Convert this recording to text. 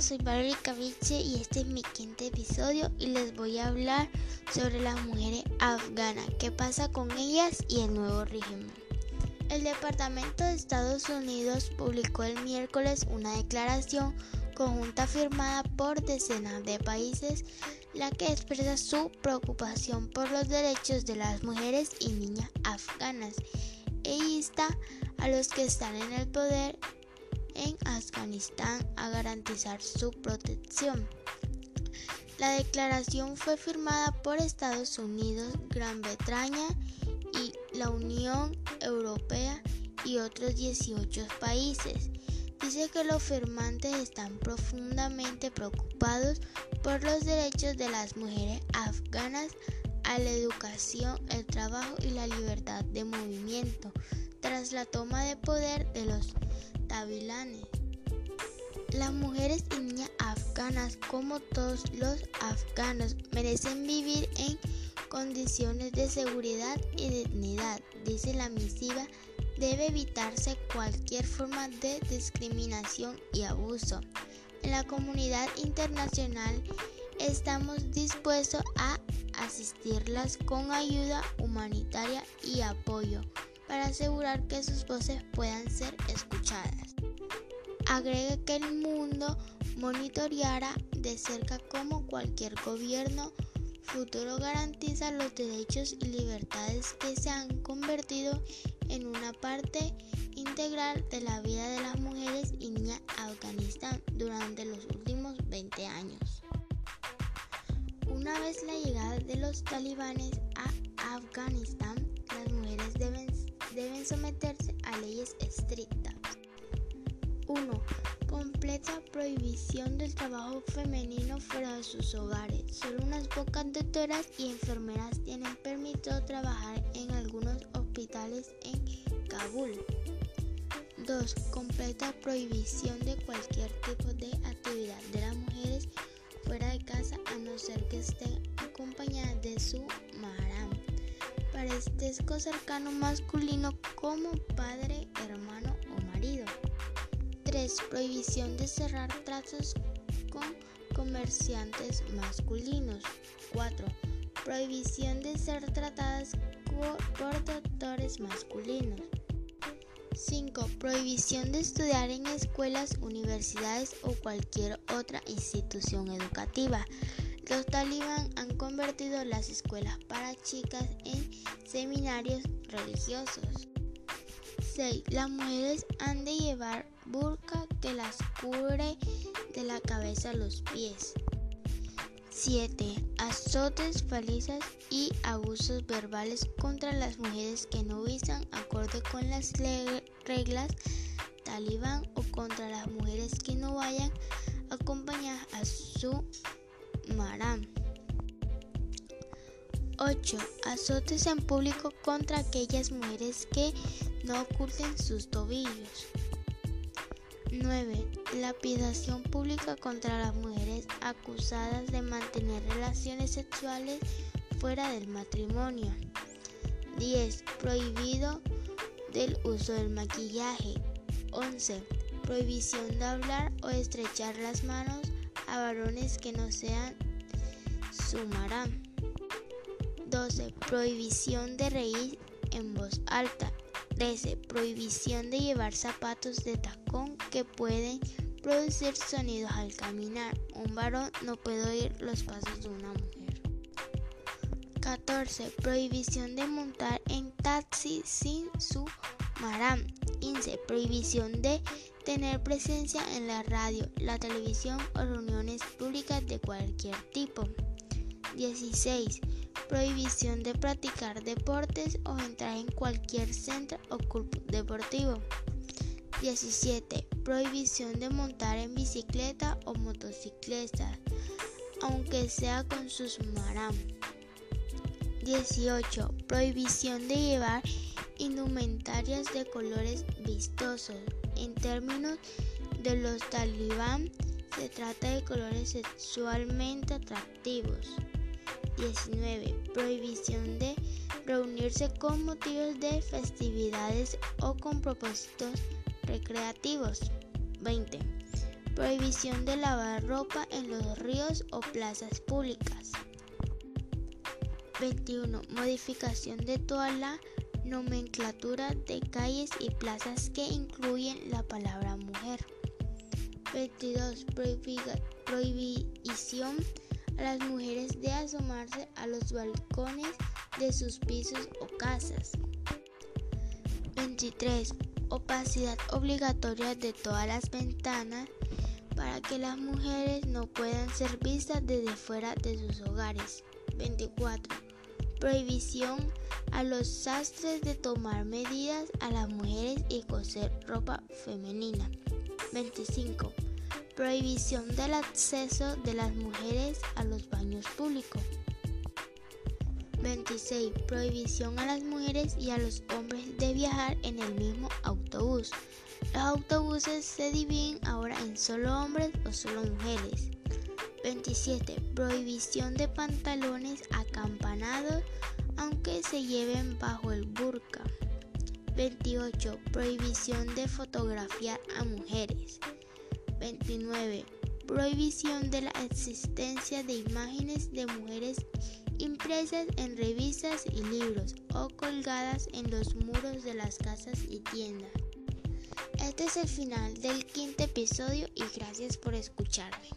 Soy Valerie Caviche y este es mi quinto episodio y les voy a hablar sobre las mujeres afganas, qué pasa con ellas y el nuevo régimen. El Departamento de Estados Unidos publicó el miércoles una declaración conjunta firmada por decenas de países, la que expresa su preocupación por los derechos de las mujeres y niñas afganas e insta a los que están en el poder en Afganistán a garantizar su protección. La declaración fue firmada por Estados Unidos, Gran Bretaña y la Unión Europea y otros 18 países. Dice que los firmantes están profundamente preocupados por los derechos de las mujeres afganas a la educación, el trabajo y la libertad de movimiento tras la toma de poder de los Las mujeres y niñas afganas, como todos los afganos, merecen vivir en condiciones de seguridad y dignidad, dice la misiva. Debe evitarse cualquier forma de discriminación y abuso. En la comunidad internacional estamos dispuestos a asistirlas con ayuda humanitaria y apoyo para asegurar que sus voces puedan ser escuchadas. Agrega que el mundo monitoreará de cerca cómo cualquier gobierno futuro garantiza los derechos y libertades que se han convertido en una parte integral de la vida de las mujeres y niñas Afganistán durante los últimos 20 años. Una vez la llegada de los talibanes a Afganistán, deben someterse a leyes estrictas. 1. Completa prohibición del trabajo femenino fuera de sus hogares. Solo unas pocas doctoras y enfermeras tienen permitido trabajar en algunos hospitales en Kabul. 2. Completa prohibición de cualquier tipo de actividad de las mujeres fuera de casa a no ser que estén acompañadas de su maram parentesco cercano masculino como padre, hermano o marido. 3. Prohibición de cerrar tratos con comerciantes masculinos. 4. Prohibición de ser tratadas por doctores masculinos. 5. Prohibición de estudiar en escuelas, universidades o cualquier otra institución educativa. Los talibán han convertido las escuelas para chicas en seminarios religiosos. 6. Las mujeres han de llevar burka que las cubre de la cabeza a los pies. 7. Azotes, palizas y abusos verbales contra las mujeres que no visan acorde con las reglas talibán o contra las mujeres que no vayan acompañadas a su Maram. 8. Azotes en público contra aquellas mujeres que no oculten sus tobillos. 9. Lapidación pública contra las mujeres acusadas de mantener relaciones sexuales fuera del matrimonio. 10. Prohibido del uso del maquillaje. 11. Prohibición de hablar o estrechar las manos a varones que no sean sumarán. 12. Prohibición de reír en voz alta. 13. Prohibición de llevar zapatos de tacón que pueden producir sonidos al caminar. Un varón no puede oír los pasos de una mujer. 14. Prohibición de montar en taxi sin su maram. 15. Prohibición de tener presencia en la radio, la televisión o reuniones públicas de cualquier tipo. 16. Prohibición de practicar deportes o entrar en cualquier centro o club deportivo. 17. Prohibición de montar en bicicleta o motocicleta, aunque sea con sus maram. 18. Prohibición de llevar indumentarias de colores vistosos. En términos de los talibán, se trata de colores sexualmente atractivos. 19. Prohibición de reunirse con motivos de festividades o con propósitos recreativos. 20. Prohibición de lavar ropa en los ríos o plazas públicas. 21. Modificación de toda la nomenclatura de calles y plazas que incluyen la palabra mujer. 22. prohibición a las mujeres de asomarse a los balcones de sus pisos o casas. 23. Opacidad obligatoria de todas las ventanas para que las mujeres no puedan ser vistas desde fuera de sus hogares. 24. Prohibición a los sastres de tomar medidas a las mujeres y coser ropa femenina. 25. Prohibición del acceso de las mujeres a los baños públicos. 26. Prohibición a las mujeres y a los hombres de viajar en el mismo autobús. Los autobuses se dividen ahora en solo hombres o solo mujeres. 27. Prohibición de pantalones acampanados aunque se lleven bajo el burka. 28. Prohibición de fotografiar a mujeres. 29. Prohibición de la existencia de imágenes de mujeres impresas en revistas y libros o colgadas en los muros de las casas y tiendas. Este es el final del quinto episodio y gracias por escucharme.